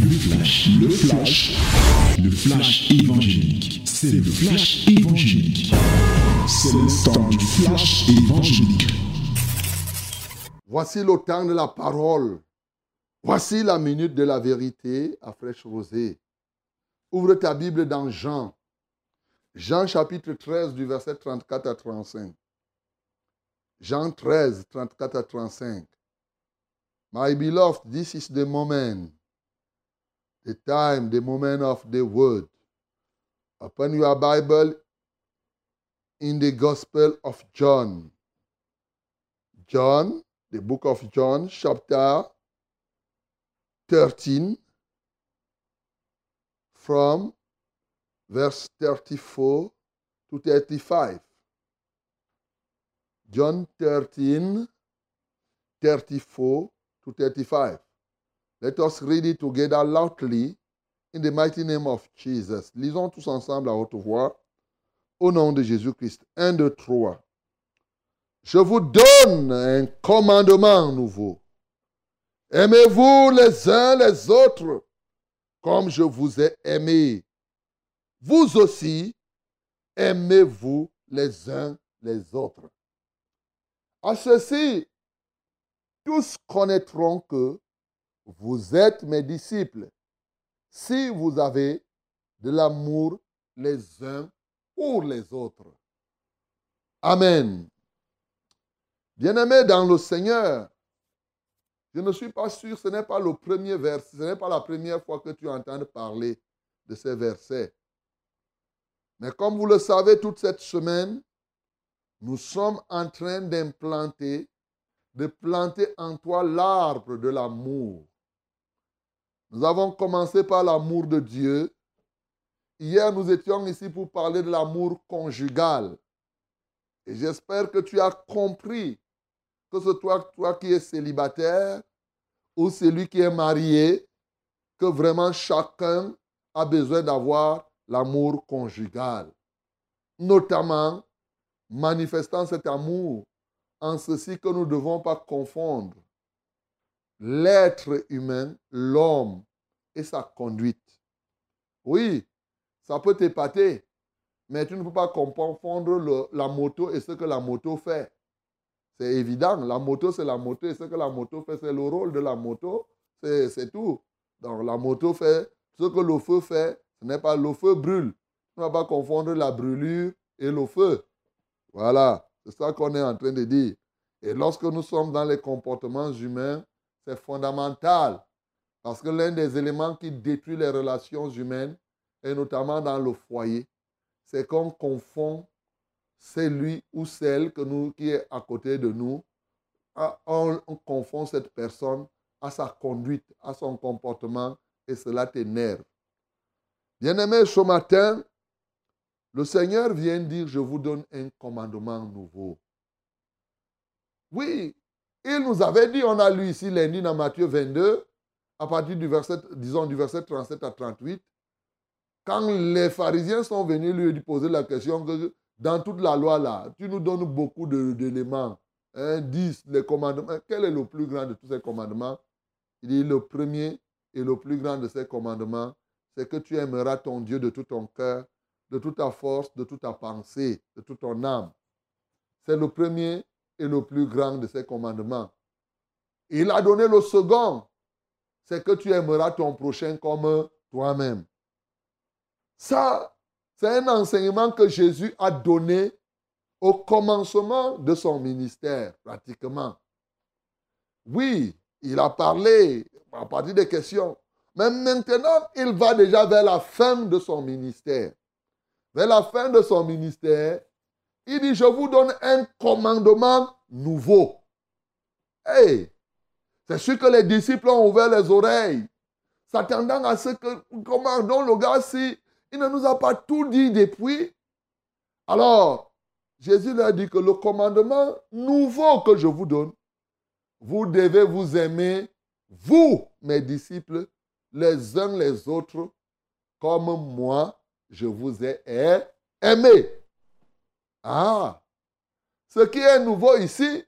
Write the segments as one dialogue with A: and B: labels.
A: Le flash, le flash, le flash évangélique. C'est le flash évangélique. C'est le temps du flash évangélique.
B: Voici le temps de la parole. Voici la minute de la vérité à fraîche rosée. Ouvre ta Bible dans Jean. Jean chapitre 13 du verset 34 à 35. Jean 13, 34 à 35. My beloved, this is the moment, the time, the moment of the word. Open your Bible in the Gospel of John. John, the book of John, chapter 13, from verse 34 to 35. John 13, 34 to 35. Let us read it together loudly in the mighty name of Jesus. Lisons tous ensemble à haute voix au nom de Jésus-Christ. 1, 2, 3. Je vous donne un commandement nouveau. Aimez-vous les uns les autres comme je vous ai aimé. Vous aussi, aimez-vous les uns les autres. À ceci, tous connaîtront que vous êtes mes disciples si vous avez de l'amour les uns pour les autres. Amen. Bien-aimé dans le Seigneur, je ne suis pas sûr, ce n'est pas le premier verset, ce n'est pas la première fois que tu entends parler de ces versets. Mais comme vous le savez, toute cette semaine, nous sommes en train d'implanter, de planter en toi l'arbre de l'amour. Nous avons commencé par l'amour de Dieu. Hier, nous étions ici pour parler de l'amour conjugal. Et j'espère que tu as compris que ce toi, toi qui es célibataire ou celui qui est marié, que vraiment chacun a besoin d'avoir l'amour conjugal. Notamment manifestant cet amour en ceci que nous ne devons pas confondre l'être humain, l'homme et sa conduite. Oui, ça peut t'épater, mais tu ne peux pas confondre la moto et ce que la moto fait. C'est évident, la moto c'est la moto et ce que la moto fait, c'est le rôle de la moto, c'est tout. Donc la moto fait ce que le feu fait, ce n'est pas le feu brûle. Tu ne vas pas confondre la brûlure et le feu. Voilà, c'est ça qu'on est en train de dire. Et lorsque nous sommes dans les comportements humains, c'est fondamental. Parce que l'un des éléments qui détruit les relations humaines, et notamment dans le foyer, c'est qu'on confond celui ou celle que nous, qui est à côté de nous, on, on confond cette personne à sa conduite, à son comportement, et cela t'énerve. Bien-aimé, ce matin, le Seigneur vient dire, je vous donne un commandement nouveau. Oui, il nous avait dit, on a lu ici lundi dans Matthieu 22, à partir du verset, disons, du verset 37 à 38, quand les pharisiens sont venus lui poser la question que dans toute la loi là, tu nous donnes beaucoup d'éléments, hein, 10, les commandements, quel est le plus grand de tous ces commandements? Il dit, le premier et le plus grand de ces commandements, c'est que tu aimeras ton Dieu de tout ton cœur, de toute ta force, de toute ta pensée, de toute ton âme. C'est le premier et le plus grand de ses commandements. Il a donné le second, c'est que tu aimeras ton prochain comme toi-même. Ça, c'est un enseignement que Jésus a donné au commencement de son ministère, pratiquement. Oui, il a parlé à partir des questions, mais maintenant, il va déjà vers la fin de son ministère vers la fin de son ministère, il dit, je vous donne un commandement nouveau. Hey, c'est sûr que les disciples ont ouvert les oreilles, s'attendant à ce que, comment, donc le gars, si il ne nous a pas tout dit depuis, alors, Jésus leur dit que le commandement nouveau que je vous donne, vous devez vous aimer, vous, mes disciples, les uns les autres, comme moi, je vous ai aimé. Ah, ce qui est nouveau ici,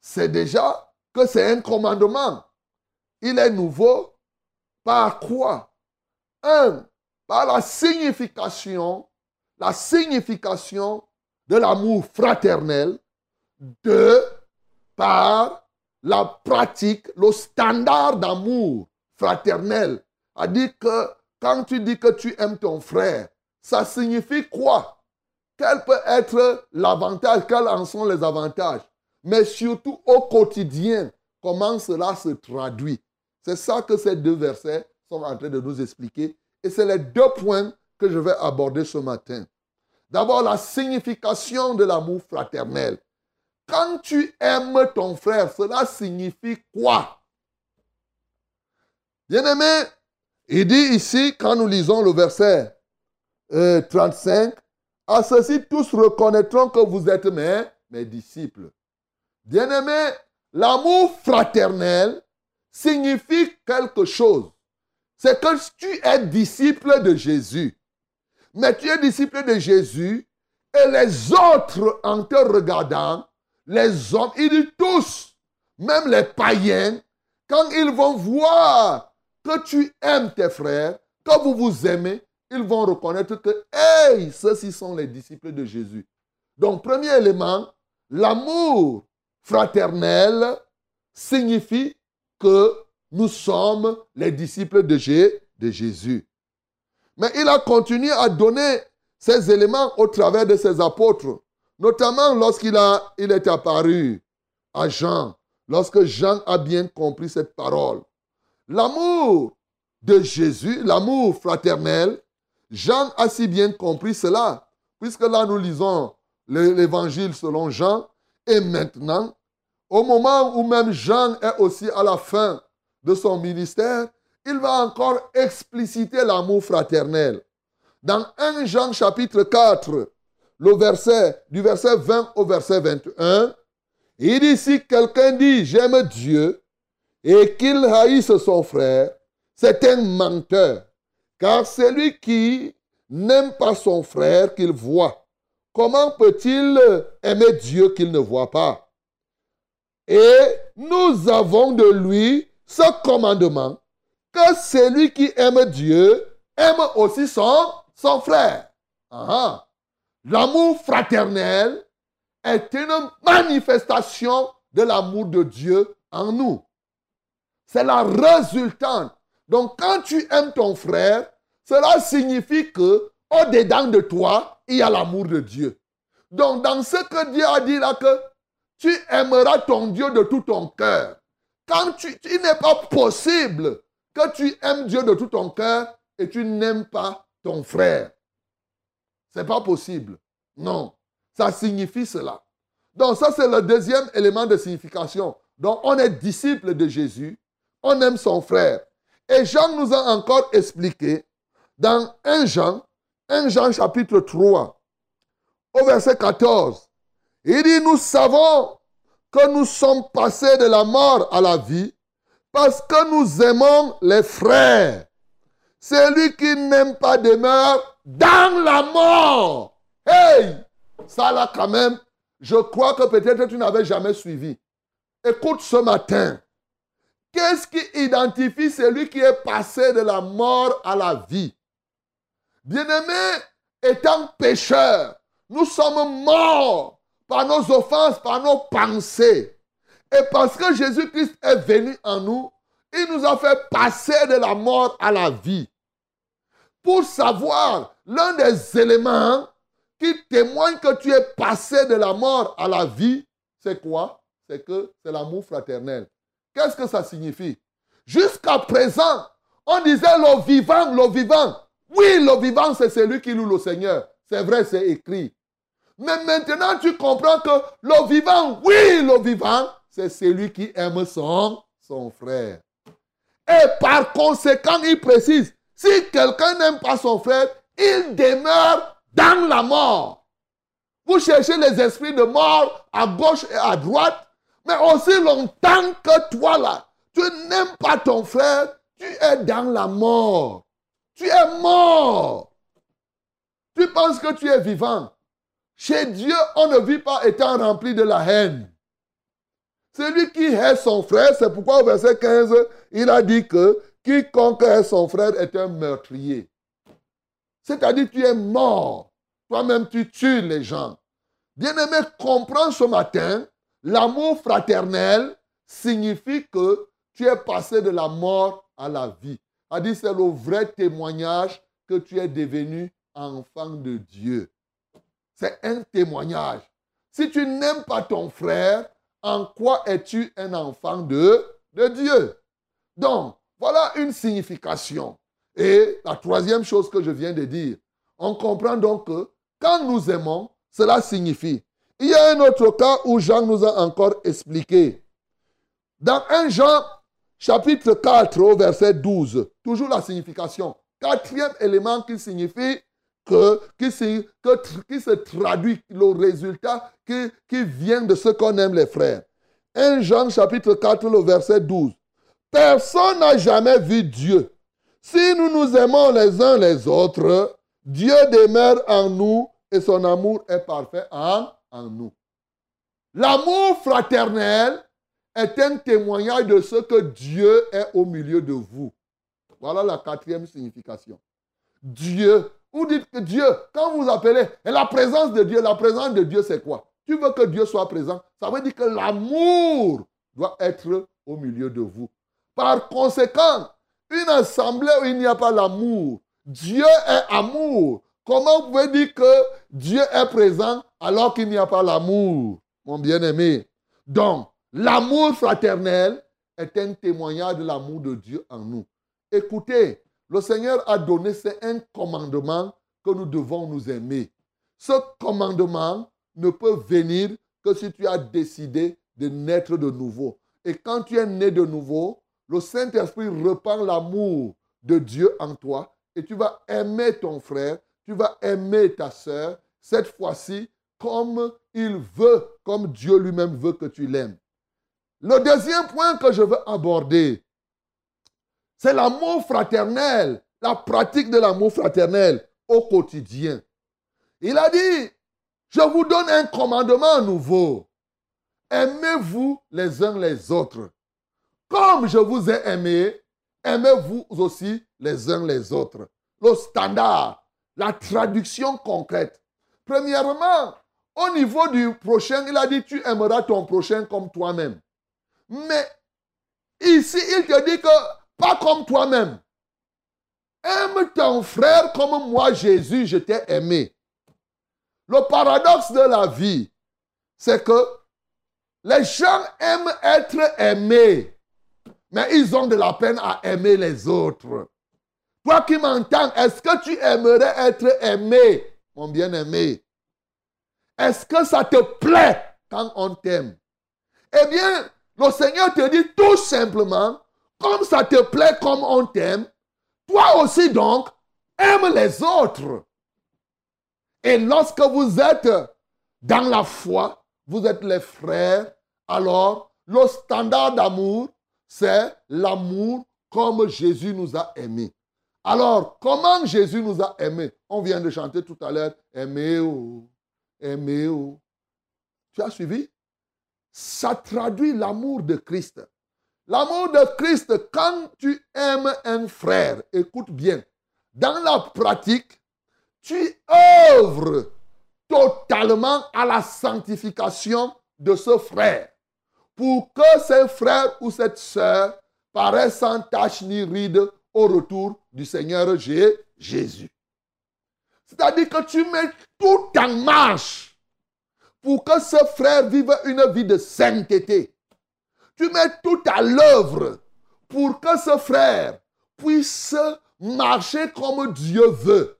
B: c'est déjà que c'est un commandement. Il est nouveau Par quoi? Un, par la signification, la signification de l'amour fraternel. Deux, par la pratique, le standard d'amour fraternel. A dit que quand tu dis que tu aimes ton frère, ça signifie quoi? Quel peut être l'avantage? Quels en sont les avantages? Mais surtout au quotidien, comment cela se traduit? C'est ça que ces deux versets sont en train de nous expliquer. Et c'est les deux points que je vais aborder ce matin. D'abord, la signification de l'amour fraternel. Quand tu aimes ton frère, cela signifie quoi? Bien-aimé, il dit ici, quand nous lisons le verset 35, euh, à ceci tous reconnaîtront que vous êtes mes, disciples. Bien-aimé, l'amour fraternel signifie quelque chose. C'est que tu es disciple de Jésus. Mais tu es disciple de Jésus et les autres en te regardant, les hommes, ils disent tous, même les païens, quand ils vont voir que tu aimes tes frères, que vous vous aimez, ils vont reconnaître que, hey, ceux-ci sont les disciples de Jésus. Donc, premier élément, l'amour fraternel signifie que nous sommes les disciples de, Jésus. Mais il a continué à donner ces éléments au travers de ses apôtres, notamment lorsqu'il est apparu à Jean, lorsque Jean a bien compris cette parole. L'amour de Jésus, l'amour fraternel, Jean a si bien compris cela, puisque là nous lisons l'évangile selon Jean, et maintenant, au moment où même Jean est aussi à la fin de son ministère, il va encore expliciter l'amour fraternel. Dans 1 Jean chapitre 4, le verset, du verset 20 au verset 21, il dit si quelqu'un dit j'aime Dieu et qu'il haïsse son frère, c'est un menteur. Car celui qui n'aime pas son frère qu'il voit, comment peut-il aimer Dieu qu'il ne voit pas? Et nous avons de lui ce commandement que celui qui aime Dieu aime aussi son, son frère. L'amour fraternel est une manifestation de l'amour de Dieu en nous. C'est la résultante. Donc quand tu aimes ton frère, cela signifie que au-dedans de toi, il y a l'amour de Dieu. Donc dans ce que Dieu a dit là que tu aimeras ton Dieu de tout ton cœur. Quand tu, il n'est pas possible que tu aimes Dieu de tout ton cœur et tu n'aimes pas ton frère. Ce n'est pas possible. Non. Ça signifie cela. Donc ça, c'est le deuxième élément de signification. Donc on est disciple de Jésus, on aime son frère. Et Jean nous a encore expliqué dans 1 Jean, 1 Jean chapitre 3, au verset 14, il dit, nous savons que nous sommes passés de la mort à la vie parce que nous aimons les frères. Celui qui n'aime pas demeure dans la mort. Hey! Ça là quand même, je crois que peut-être tu n'avais jamais suivi. Écoute ce matin. Qu'est-ce qui identifie celui qui est passé de la mort à la vie? Bien-aimé, étant pécheur, nous sommes morts par nos offenses, par nos pensées. Et parce que Jésus-Christ est venu en nous, il nous a fait passer de la mort à la vie. Pour savoir, l'un des éléments qui témoigne que tu es passé de la mort à la vie, c'est quoi? C'est que c'est l'amour fraternel. Qu'est-ce que ça signifie? Jusqu'à présent, on disait le vivant, le vivant. Oui, le vivant, c'est celui qui loue le Seigneur. C'est vrai, c'est écrit. Mais maintenant, tu comprends que le vivant, oui, le vivant, c'est celui qui aime son, son frère. Et par conséquent, il précise, si quelqu'un n'aime pas son frère, il demeure dans la mort. Vous cherchez les esprits de mort à gauche et à droite, mais aussi longtemps que toi là, tu n'aimes pas ton frère, tu es dans la mort. Tu es mort. Tu penses que tu es vivant. Chez Dieu, on ne vit pas étant rempli de la haine. Celui qui hait son frère, c'est pourquoi au verset 15, il a dit que quiconque est son frère est un meurtrier. C'est-à-dire tu es mort. Toi-même, tu tues les gens. Bien-aimé, comprends ce matin, l'amour fraternel signifie que tu es passé de la mort à la vie. C'est le vrai témoignage que tu es devenu enfant de Dieu. C'est un témoignage. Si tu n'aimes pas ton frère, en quoi es-tu un enfant de, de Dieu? Donc, voilà une signification. Et la troisième chose que je viens de dire, on comprend donc que quand nous aimons, cela signifie. Il y a un autre cas où Jean nous a encore expliqué. Dans 1 Jean chapitre 4 verset 12, toujours la signification. Quatrième élément qui signifie que, qui, se traduit le résultat qui, qui vient de ce qu'on aime les frères. 1 Jean chapitre 4, le verset 12. Personne n'a jamais vu Dieu. Si nous nous aimons les uns les autres, Dieu demeure en nous et son amour est parfait en, en nous. L'amour fraternel est un témoignage de ce que Dieu est au milieu de vous. Voilà la quatrième signification. Dieu. Vous dites que Dieu, quand vous appelez, et la présence de Dieu, la présence de Dieu, c'est quoi? Tu veux que Dieu soit présent. Ça veut dire que l'amour doit être au milieu de vous. Par conséquent, une assemblée où il n'y a pas l'amour, Dieu est amour. Comment vous pouvez dire que Dieu est présent alors qu'il n'y a pas l'amour, mon bien-aimé? Donc, l'amour fraternel est un témoignage de l'amour de Dieu en nous. Écoutez, le Seigneur a donné, un commandement que nous devons nous aimer. Ce commandement ne peut venir que si tu as décidé de naître de nouveau. Et quand tu es né de nouveau, le Saint-Esprit reprend l'amour de Dieu en toi et tu vas aimer ton frère, tu vas aimer ta soeur, cette fois-ci comme il veut, comme Dieu lui-même veut que tu l'aimes. Le deuxième point que je veux aborder, c'est l'amour fraternel, la pratique de l'amour fraternel au quotidien. Il a dit, je vous donne un commandement nouveau. Aimez-vous les uns les autres. Comme je vous ai aimé, aimez-vous aussi les uns les autres. Le standard, la traduction concrète. Premièrement, au niveau du prochain, il a dit tu aimeras ton prochain comme toi-même. Mais ici, il te dit que pas comme toi-même. Aime ton frère comme moi, Jésus, je t'ai aimé. Le paradoxe de la vie, c'est que les gens aiment être aimés mais ils ont de la peine à aimer les autres. Toi qui m'entends, est-ce que tu aimerais être aimé, mon bien-aimé? Est-ce que ça te plaît quand on t'aime? Eh bien, le Seigneur te dit tout simplement, comme ça te plaît comme on t'aime, toi aussi donc, aime les autres. Et lorsque vous êtes dans la foi, vous êtes les frères, alors le standard d'amour c'est l'amour comme Jésus nous a aimés. Alors, comment Jésus nous a aimés? On vient de chanter tout à l'heure, aimez-vous, aimez-vous. Tu as suivi? Ça traduit l'amour de Christ. L'amour de Christ, quand tu aimes un frère, écoute bien, dans la pratique, tu œuvres totalement à la sanctification de ce frère pour que ce frère ou cette sœur paraissent sans tache ni ride au retour du Seigneur Jésus. C'est-à-dire que tu mets tout en marche pour que ce frère vive une vie de sainteté. Tu mets tout à l'œuvre pour que ce frère puisse marcher comme Dieu veut.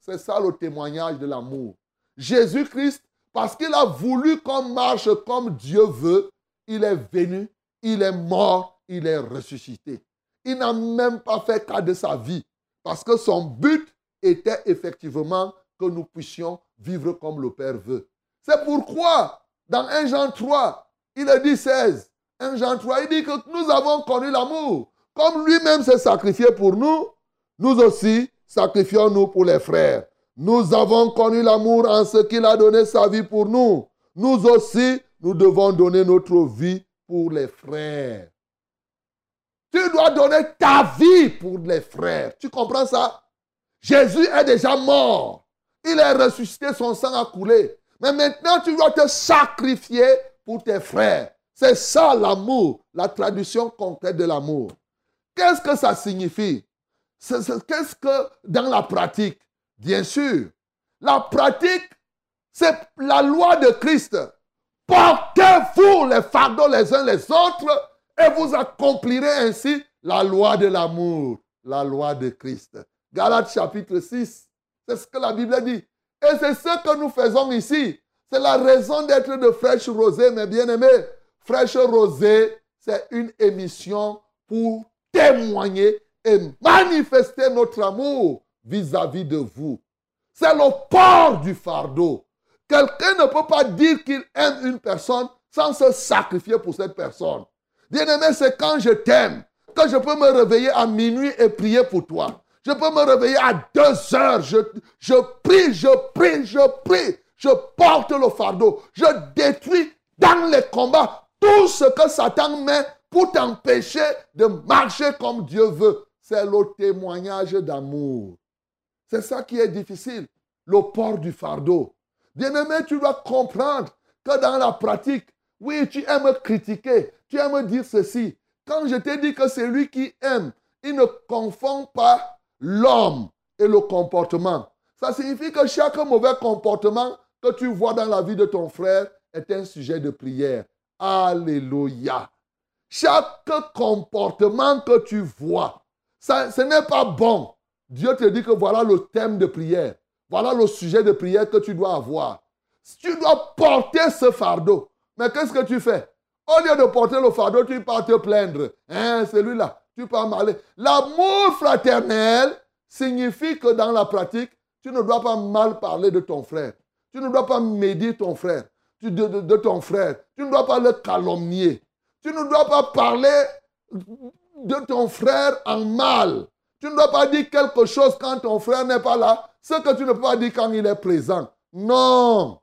B: C'est ça le témoignage de l'amour. Jésus-Christ, parce qu'il a voulu qu'on marche comme Dieu veut, il est venu, il est mort, il est ressuscité. Il n'a même pas fait cas de sa vie parce que son but était effectivement que nous puissions vivre comme le Père veut. C'est pourquoi, dans 1 Jean 3, il est dit 16, 1 Jean 3, il dit que nous avons connu l'amour. Comme lui-même s'est sacrifié pour nous, nous aussi sacrifions-nous pour les frères. Nous avons connu l'amour en ce qu'il a donné sa vie pour nous. Nous aussi, nous devons donner notre vie pour les frères. Tu dois donner ta vie pour les frères. Tu comprends ça? Jésus est déjà mort. Il est ressuscité, son sang a coulé. Mais maintenant, tu dois te sacrifier pour tes frères. C'est ça l'amour, la traduction concrète de l'amour. Qu'est-ce que ça signifie? Qu'est-ce que dans la pratique? Bien sûr, la pratique, c'est la loi de Christ. Portez-vous les fardeaux les uns les autres et vous accomplirez ainsi la loi de l'amour, la loi de Christ. Galates chapitre 6, c'est ce que la Bible dit. Et c'est ce que nous faisons ici. C'est la raison d'être de Fraîche Rosée, mes bien-aimés. Fraîche Rosée, c'est une émission pour témoigner et manifester notre amour vis-à-vis -vis de vous. C'est le port du fardeau. Quelqu'un ne peut pas dire qu'il aime une personne sans se sacrifier pour cette personne. Bien-aimé, c'est quand je t'aime que je peux me réveiller à minuit et prier pour toi. Je peux me réveiller à deux heures. Je, je prie, je prie, je prie. Je porte le fardeau. Je détruis dans les combats tout ce que Satan met pour t'empêcher de marcher comme Dieu veut. C'est le témoignage d'amour. C'est ça qui est difficile, le port du fardeau. Bien-aimé, tu dois comprendre que dans la pratique, oui, tu aimes critiquer, tu aimes dire ceci. Quand je t'ai dit que c'est lui qui aime, il ne confond pas l'homme et le comportement. Ça signifie que chaque mauvais comportement que tu vois dans la vie de ton frère est un sujet de prière. Alléluia. Chaque comportement que tu vois, ça, ce n'est pas bon. Dieu te dit que voilà le thème de prière. Voilà le sujet de prière que tu dois avoir. Tu dois porter ce fardeau. Mais qu'est-ce que tu fais? Au lieu de porter le fardeau, tu pars te plaindre. Hein, celui-là, tu pars mal. L'amour fraternel signifie que dans la pratique, tu ne dois pas mal parler de ton frère. Tu ne dois pas médire ton frère, de, de, ton frère. Tu ne dois pas le calomnier. Tu ne dois pas parler de ton frère en mal. Tu ne dois pas dire quelque chose quand ton frère n'est pas là, ce que tu ne peux pas dire quand il est présent. Non.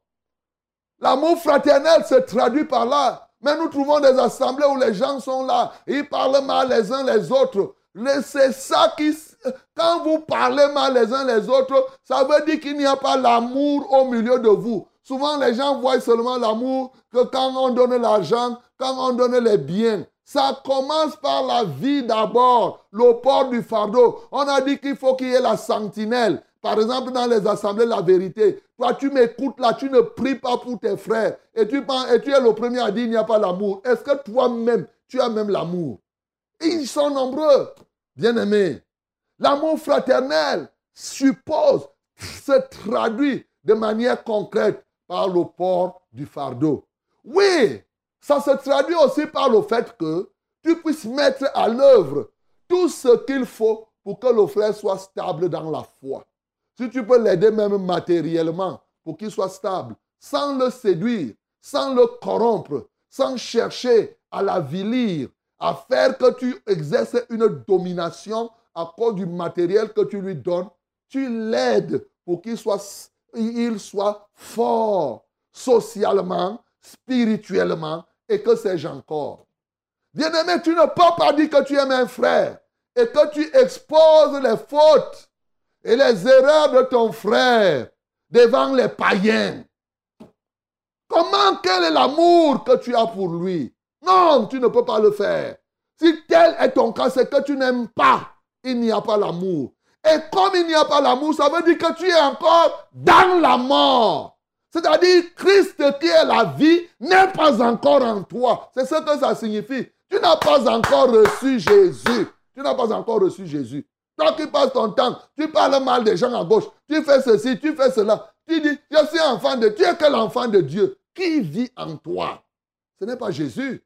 B: L'amour fraternel se traduit par là. Mais nous trouvons des assemblées où les gens sont là, ils parlent mal les uns les autres. C'est ça qui... Quand vous parlez mal les uns les autres, ça veut dire qu'il n'y a pas l'amour au milieu de vous. Souvent, les gens voient seulement l'amour que quand on donne l'argent, quand on donne les biens. Ça commence par la vie d'abord, le port du fardeau. On a dit qu'il faut qu'il y ait la sentinelle. Par exemple, dans les assemblées, la vérité. Toi, tu m'écoutes là, tu ne pries pas pour tes frères. Et tu, es le premier à dire qu'il n'y a pas l'amour. Est-ce que toi-même, tu as même l'amour? Ils sont nombreux, bien-aimés. L'amour fraternel suppose, se traduit de manière concrète par le port du fardeau. Oui, ça se traduit aussi par le fait que tu puisses mettre à l'œuvre tout ce qu'il faut pour que le frère soit stable dans la foi. Si tu peux l'aider même matériellement pour qu'il soit stable, sans le séduire, sans le corrompre, sans chercher à l'avilir, à faire que tu exerces une domination à cause du matériel que tu lui donnes, tu l'aides pour qu'il soit, fort socialement, spirituellement et que sais-je encore. Bien-aimé, tu ne peux pas dire que tu aimes un frère et que tu exposes les fautes et les erreurs de ton frère devant les païens. Comment, quel est l'amour que tu as pour lui? Non, tu ne peux pas le faire. Si tel est ton cas, c'est que tu n'aimes pas. Il n'y a pas l'amour. Et comme il n'y a pas l'amour, ça veut dire que tu es encore dans la mort. C'est-à-dire, Christ qui est la vie n'est pas encore en toi. C'est ce que ça signifie. Tu n'as pas encore reçu Jésus. Tu n'as pas encore reçu Jésus. Toi qui passes ton temps, tu parles mal des gens à gauche, tu fais ceci, tu fais cela. Tu dis, je suis enfant de Dieu. Tu es quel enfant de Dieu? Qui vit en toi? Ce n'est pas Jésus.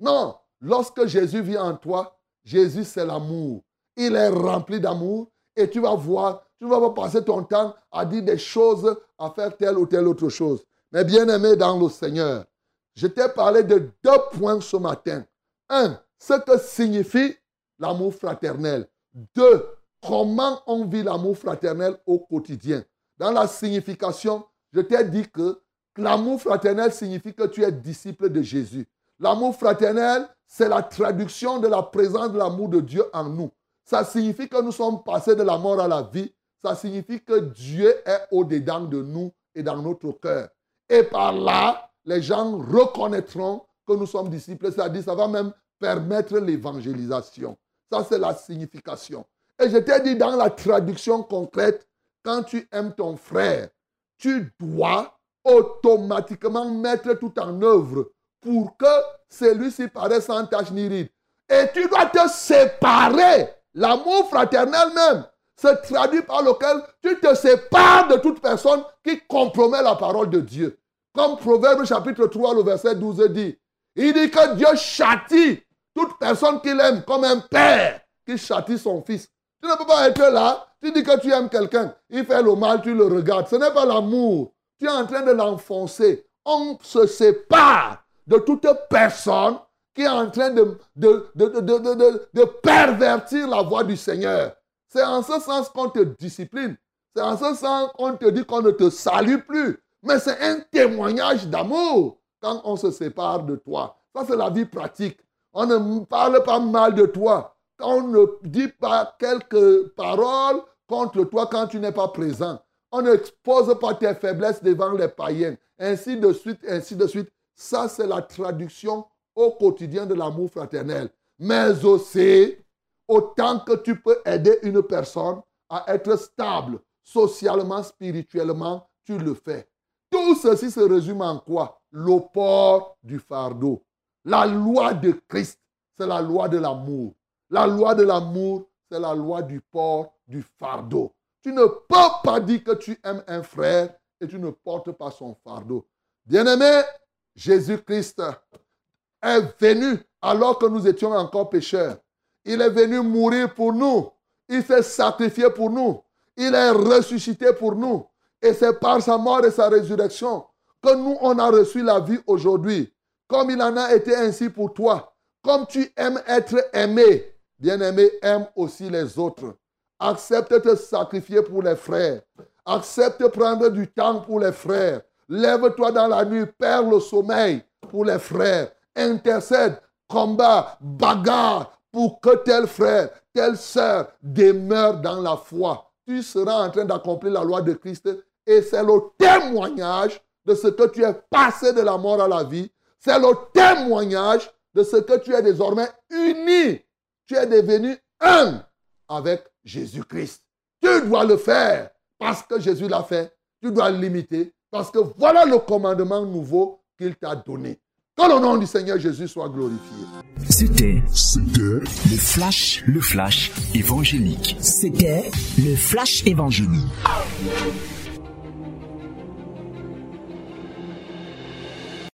B: Non, lorsque Jésus vit en toi, Jésus c'est l'amour. Il est rempli d'amour et tu vas voir, tu vas pas passer ton temps à dire des choses, à faire telle ou telle autre chose. Mais bien aimé dans le Seigneur, je t'ai parlé de deux points ce matin. Un, ce que signifie l'amour fraternel. Deux, comment on vit l'amour fraternel au quotidien. Dans la signification, je t'ai dit que l'amour fraternel signifie que tu es disciple de Jésus. L'amour fraternel c'est la traduction de la présence de l'amour de Dieu en nous. Ça signifie que nous sommes passés de la mort à la vie. Ça signifie que Dieu est au-dedans de nous et dans notre cœur. Et par là, les gens reconnaîtront que nous sommes disciples. C'est-à-dire, ça va même permettre l'évangélisation. Ça, c'est la signification. Et je t'ai dit dans la traduction concrète, quand tu aimes ton frère, tu dois automatiquement mettre tout en œuvre pour que celui-ci paraisse sans tache ni ride. Et tu dois te séparer. L'amour fraternel même se traduit par lequel tu te sépares de toute personne qui compromet la parole de Dieu. Comme Proverbe chapitre 3, le verset 12 dit, il dit que Dieu châtie toute personne qu'il aime comme un père qui châtie son fils. Tu ne peux pas être là, tu dis que tu aimes quelqu'un, il fait le mal, tu le regardes. Ce n'est pas l'amour. Tu es en train de l'enfoncer. On se sépare de toute personne qui est en train de, de, de, de pervertir la voix du Seigneur. C'est en ce sens qu'on te discipline. C'est en ce sens qu'on te dit qu'on ne te salue plus. Mais c'est un témoignage d'amour quand on se sépare de toi. Ça, c'est la vie pratique. On ne parle pas mal de toi. On ne dit pas quelques paroles contre toi quand tu n'es pas présent. On n'expose pas tes faiblesses devant les païens. Ainsi de suite, ainsi de suite. Ça, c'est la traduction au quotidien de l'amour fraternel. Mais aussi, autant que tu peux aider une personne à être stable socialement, spirituellement, tu le fais. Tout ceci se résume en quoi? Le port du fardeau. La loi de Christ, c'est la loi de l'amour. La loi de l'amour, c'est la loi du port du fardeau. Tu ne peux pas dire que tu aimes un frère et tu ne portes pas son fardeau. Bien-aimé, Jésus-Christ est venu alors que nous étions encore pécheurs. Il est venu mourir pour nous. Il s'est sacrifié pour nous. Il est ressuscité pour nous. Et c'est par sa mort et sa résurrection que nous, on a reçu la vie aujourd'hui. Comme il en a été ainsi pour toi. Comme tu aimes être aimé, bien-aimé, aime aussi les autres. Accepte de te sacrifier pour les frères. Accepte de prendre du temps pour les frères. Lève-toi dans la nuit, perds le sommeil pour les frères. Intercède, combat, bagarre pour que tel frère, telle sœur demeure dans la foi. Tu seras en train d'accomplir la loi de Christ et c'est le témoignage de ce que tu es passé de la mort à la vie. C'est le témoignage de ce que tu es désormais uni. Tu es devenu un avec Jésus-Christ. Tu dois le faire parce que Jésus l'a fait. Tu dois l'imiter parce que voilà le commandement nouveau qu'il t'a donné. Que le nom du Seigneur Jésus soit glorifié.
C: C'était, le flash, le flash évangélique.
D: C'était le flash évangélique.